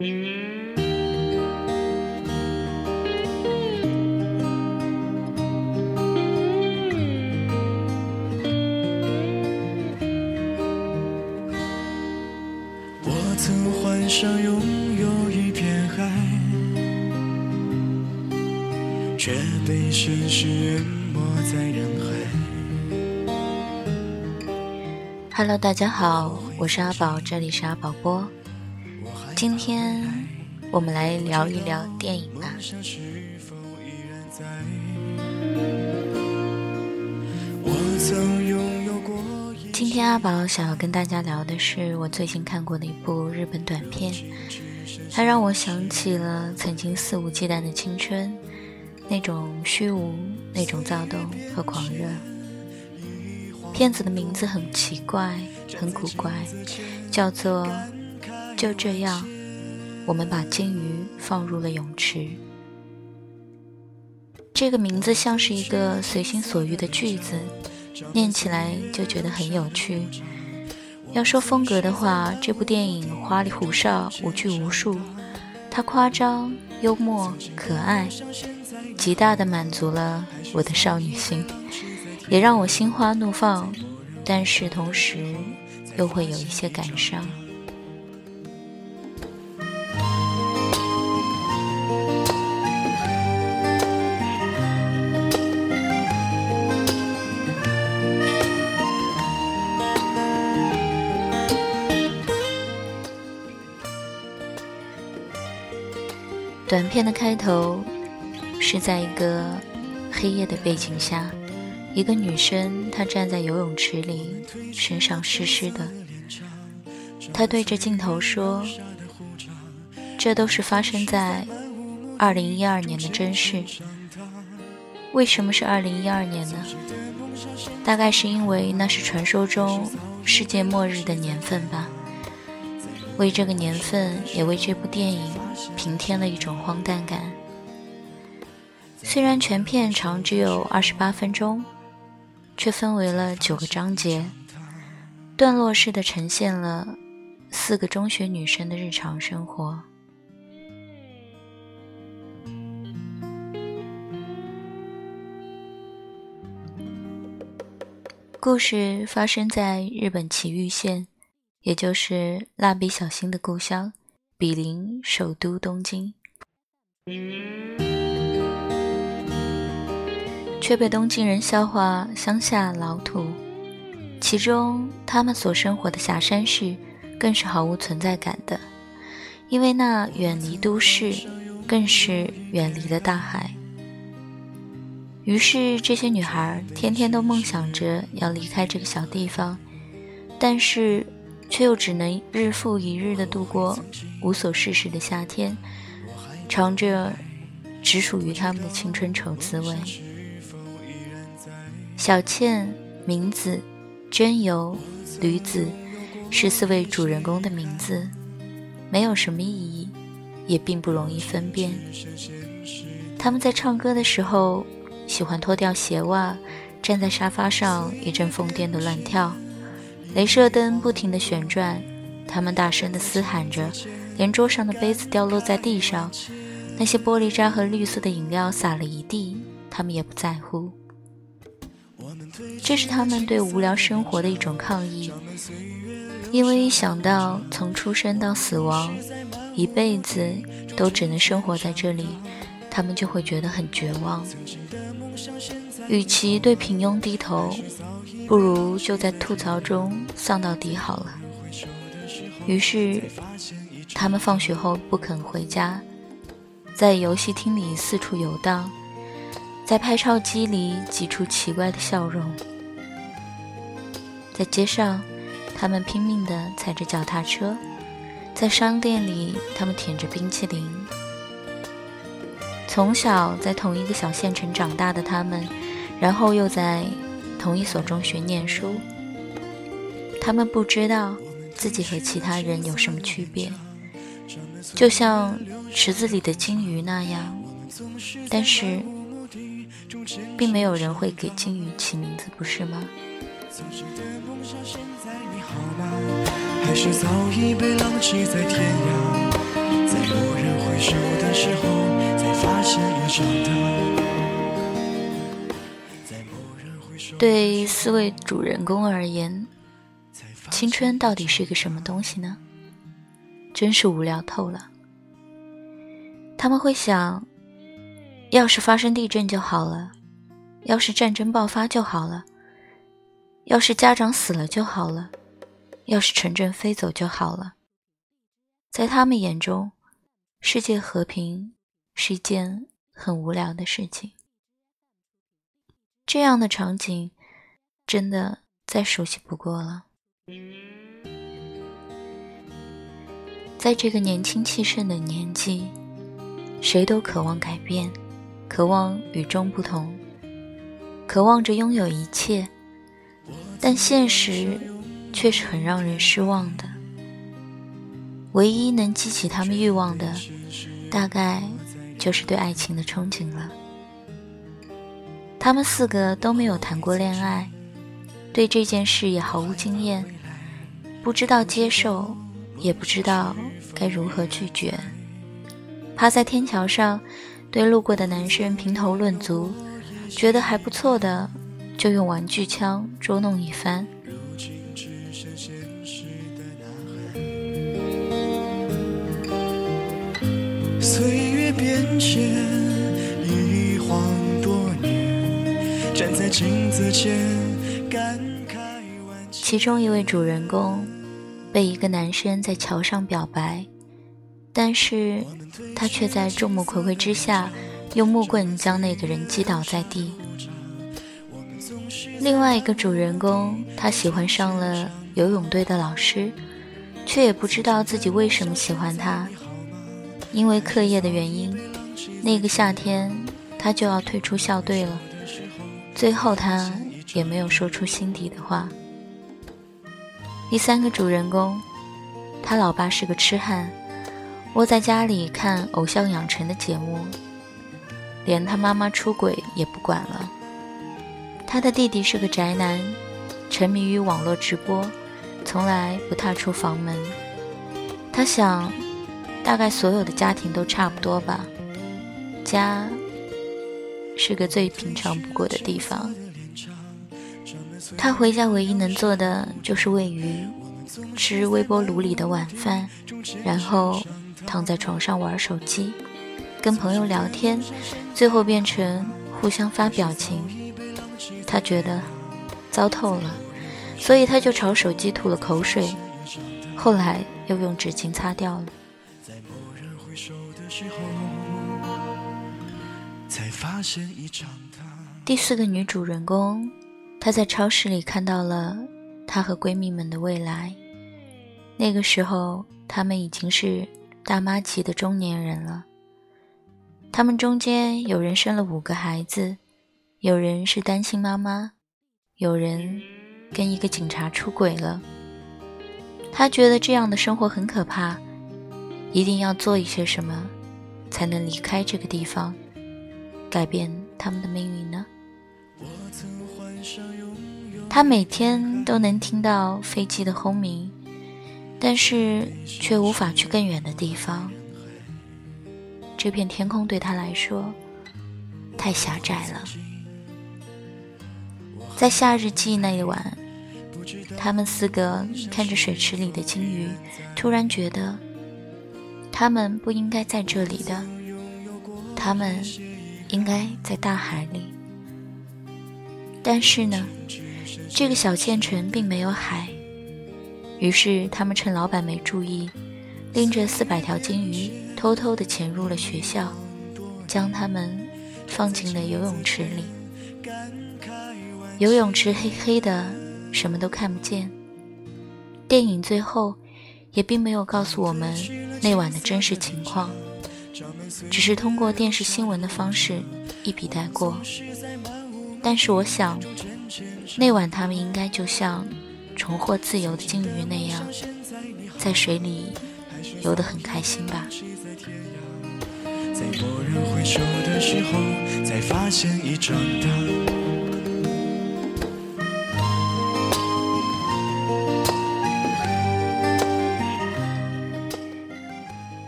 我曾幻想拥有一片海，却被现实淹没在人海。Hello，大家好，我是阿宝，这里是阿宝播。今天我们来聊一聊电影吧。今天阿宝想要跟大家聊的是我最近看过的一部日本短片，它让我想起了曾经肆无忌惮的青春，那种虚无，那种躁动和狂热。片子的名字很奇怪，很古怪，叫做《就这样，我们把金鱼放入了泳池》。这个名字像是一个随心所欲的句子，念起来就觉得很有趣。要说风格的话，这部电影花里胡哨、无拘无束，它夸张、幽默、可爱，极大的满足了我的少女心，也让我心花怒放，但是同时又会有一些感伤。短片的开头是在一个黑夜的背景下，一个女生她站在游泳池里，身上湿湿的。她对着镜头说：“这都是发生在二零一二年的真事。为什么是二零一二年呢？大概是因为那是传说中世界末日的年份吧。为这个年份，也为这部电影平添了一种荒诞感。虽然全片长只有二十八分钟，却分为了九个章节，段落式的呈现了四个中学女生的日常生活。故事发生在日本崎玉县，也就是蜡笔小新的故乡，比邻首都东京。却被东京人笑话乡下老土，其中他们所生活的霞山市更是毫无存在感的，因为那远离都市，更是远离了大海。于是这些女孩天天都梦想着要离开这个小地方，但是却又只能日复一日的度过无所事事的夏天，尝着只属于他们的青春愁滋味。小倩、明子、真由、吕子是四位主人公的名字，没有什么意义，也并不容易分辨。他们在唱歌的时候，喜欢脱掉鞋袜，站在沙发上一阵疯癫的乱跳。镭射灯不停地旋转，他们大声地嘶喊着，连桌上的杯子掉落在地上，那些玻璃渣和绿色的饮料洒了一地，他们也不在乎。这是他们对无聊生活的一种抗议，因为一想到从出生到死亡，一辈子都只能生活在这里，他们就会觉得很绝望。与其对平庸低头，不如就在吐槽中丧到底好了。于是，他们放学后不肯回家，在游戏厅里四处游荡。在拍照机里挤出奇怪的笑容，在街上，他们拼命地踩着脚踏车；在商店里，他们舔着冰淇淋。从小在同一个小县城长大的他们，然后又在同一所中学念书，他们不知道自己和其他人有什么区别，就像池子里的金鱼那样，但是。并没有人会给金鱼起名字，不是吗？还是早已被浪迹在天涯，在时候，才发现已长大。对四位主人公而言，青春到底是个什么东西呢？真是无聊透了。他们会想，要是发生地震就好了，要是战争爆发就好了，要是家长死了就好了，要是城镇飞走就好了。在他们眼中，世界和平是一件很无聊的事情。这样的场景，真的再熟悉不过了。在这个年轻气盛的年纪，谁都渴望改变，渴望与众不同，渴望着拥有一切，但现实却是很让人失望的。唯一能激起他们欲望的，大概就是对爱情的憧憬了。他们四个都没有谈过恋爱，对这件事也毫无经验，不知道接受，也不知道该如何拒绝。趴在天桥上，对路过的男生评头论足，觉得还不错的，就用玩具枪捉弄一番。岁月变迁，其中一位主人公被一个男生在桥上表白，但是他却在众目睽睽之下用木棍将那个人击倒在地。另外一个主人公，他喜欢上了游泳队的老师，却也不知道自己为什么喜欢他。因为课业的原因，那个夏天他就要退出校队了。最后他也没有说出心底的话。第三个主人公，他老爸是个痴汉，窝在家里看偶像养成的节目，连他妈妈出轨也不管了。他的弟弟是个宅男，沉迷于网络直播，从来不踏出房门。他想。大概所有的家庭都差不多吧。家是个最平常不过的地方。他回家唯一能做的就是喂鱼，吃微波炉里的晚饭，然后躺在床上玩手机，跟朋友聊天，最后变成互相发表情。他觉得糟透了，所以他就朝手机吐了口水，后来又用纸巾擦掉了。第四个女主人公，她在超市里看到了她和闺蜜们的未来。那个时候，她们已经是大妈级的中年人了。她们中间有人生了五个孩子，有人是单亲妈妈，有人跟一个警察出轨了。她觉得这样的生活很可怕，一定要做一些什么，才能离开这个地方。改变他们的命运呢？我曾他每天都能听到飞机的轰鸣，但是却无法去更远的地方。这片天空对他来说太狭窄了。在夏日祭那一晚，他们四个看着水池里的金鱼，突然觉得他们不应该在这里的。他们。应该在大海里，但是呢，这个小县城并没有海。于是他们趁老板没注意，拎着四百条金鱼，偷偷地潜入了学校，将它们放进了游泳池里。游泳池黑黑的，什么都看不见。电影最后也并没有告诉我们那晚的真实情况。只是通过电视新闻的方式一笔带过，但是我想，那晚他们应该就像重获自由的鲸鱼那样，在水里游得很开心吧。在蓦然回首的时候，才发现已长大。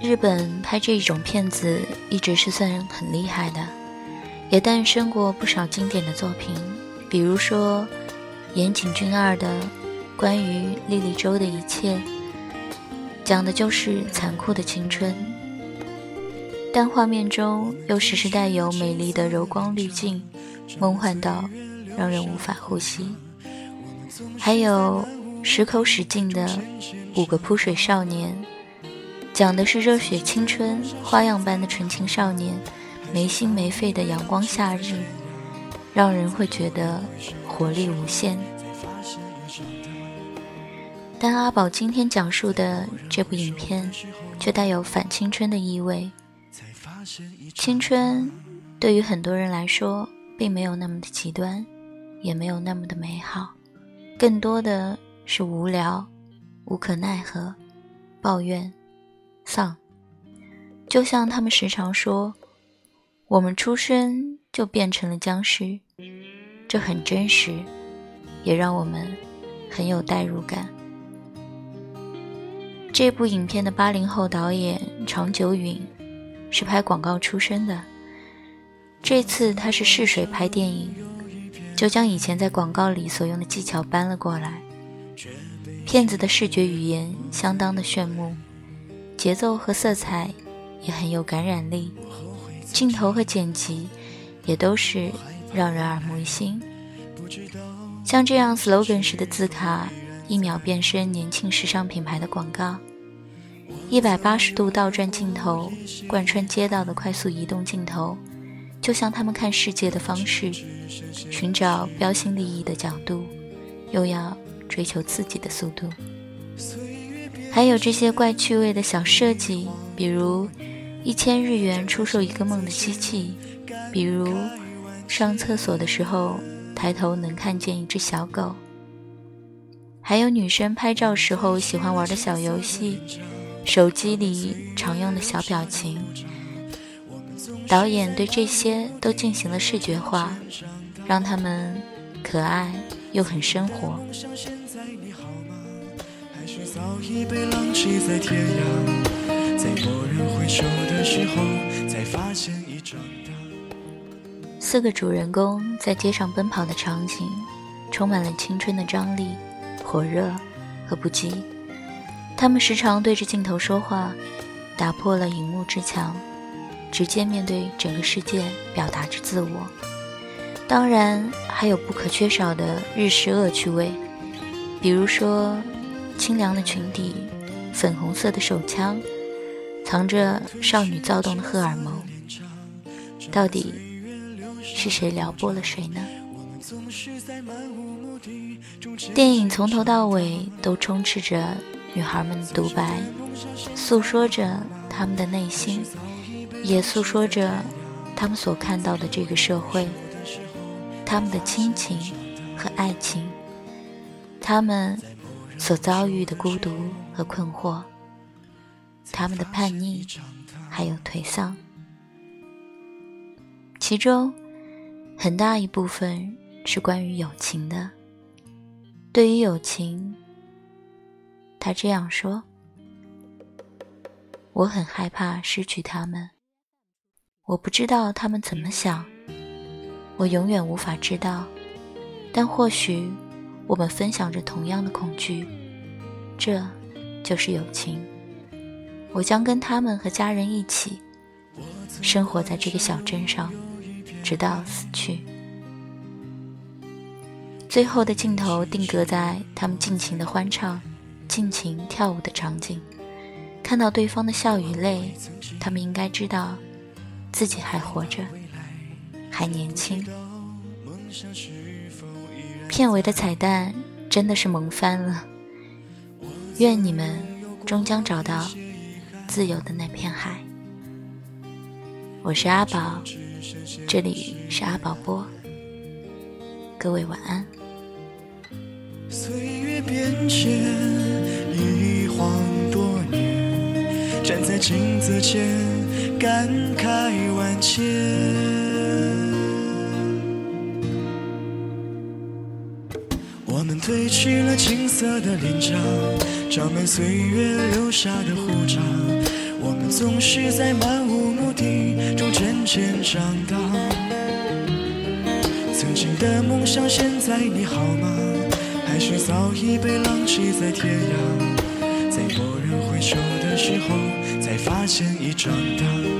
日本拍这种片子一直是算很厉害的，也诞生过不少经典的作品，比如说岩井俊二的《关于莉莉周的一切》，讲的就是残酷的青春，但画面中又时时带有美丽的柔光滤镜，梦幻到让人无法呼吸。还有矢口史进的《五个扑水少年》。讲的是热血青春、花样般的纯情少年，没心没肺的阳光夏日，让人会觉得活力无限。但阿宝今天讲述的这部影片，却带有反青春的意味。青春对于很多人来说，并没有那么的极端，也没有那么的美好，更多的是无聊、无可奈何、抱怨。丧，就像他们时常说，我们出生就变成了僵尸，这很真实，也让我们很有代入感。这部影片的八零后导演长久允是拍广告出身的，这次他是试水拍电影，就将以前在广告里所用的技巧搬了过来。片子的视觉语言相当的炫目。节奏和色彩也很有感染力，镜头和剪辑也都是让人耳目一新。像这样 slogan 式的字卡，一秒变身年轻时尚品牌的广告；一百八十度倒转镜头，贯穿街道的快速移动镜头，就像他们看世界的方式，寻找标新立异的角度，又要追求自己的速度。还有这些怪趣味的小设计，比如一千日元出售一个梦的机器，比如上厕所的时候抬头能看见一只小狗，还有女生拍照时候喜欢玩的小游戏，手机里常用的小表情。导演对这些都进行了视觉化，让他们可爱又很生活。早已被浪迹在天涯，在蓦然回首的时候，才发现已长大。四个主人公在街上奔跑的场景，充满了青春的张力、火热和不羁。他们时常对着镜头说话，打破了荧幕之墙，直接面对整个世界表达着自我。当然，还有不可缺少的日式恶趣味，比如说。清凉的裙底，粉红色的手枪，藏着少女躁动的荷尔蒙。到底是谁撩拨了谁呢？电影从头到尾都充斥着女孩们的独白，诉说着她们的内心，也诉说着她们所看到的这个社会，她们的亲情和爱情，她们。所遭遇的孤独和困惑，他们的叛逆，还有颓丧，其中很大一部分是关于友情的。对于友情，他这样说：“我很害怕失去他们，我不知道他们怎么想，我永远无法知道，但或许。”我们分享着同样的恐惧，这就是友情。我将跟他们和家人一起生活在这个小镇上，直到死去。最后的镜头定格在他们尽情的欢唱、尽情跳舞的场景，看到对方的笑与泪，他们应该知道自己还活着，还年轻。片尾的彩蛋真的是萌翻了，愿你们终将找到自由的那片海。我是阿宝，这里是阿宝播，各位晚安。岁月变迁，一晃多年，站在镜子前，感慨万千。我们褪去了青涩的脸颊，长满岁月留下的胡渣。我们。总是在漫无目的中渐渐长大。曾经的梦想，现在你好吗？还是早已被浪迹在天涯？在蓦然回首的时候，才发现已长大。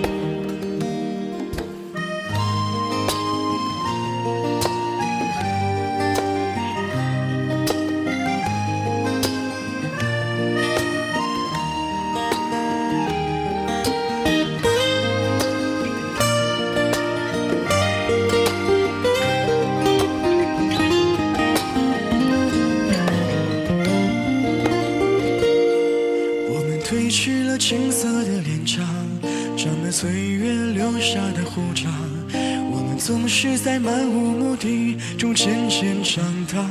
长。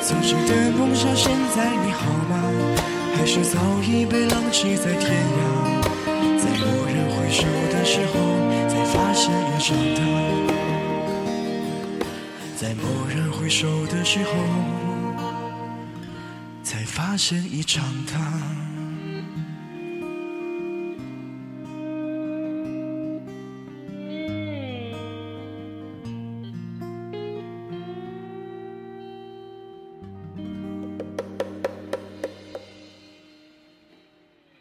曾经的梦想，现在你好吗？还是早已被浪迹在天涯？在蓦然回首的时候，才发现已长大。在蓦然回首的时候，才发现已长大。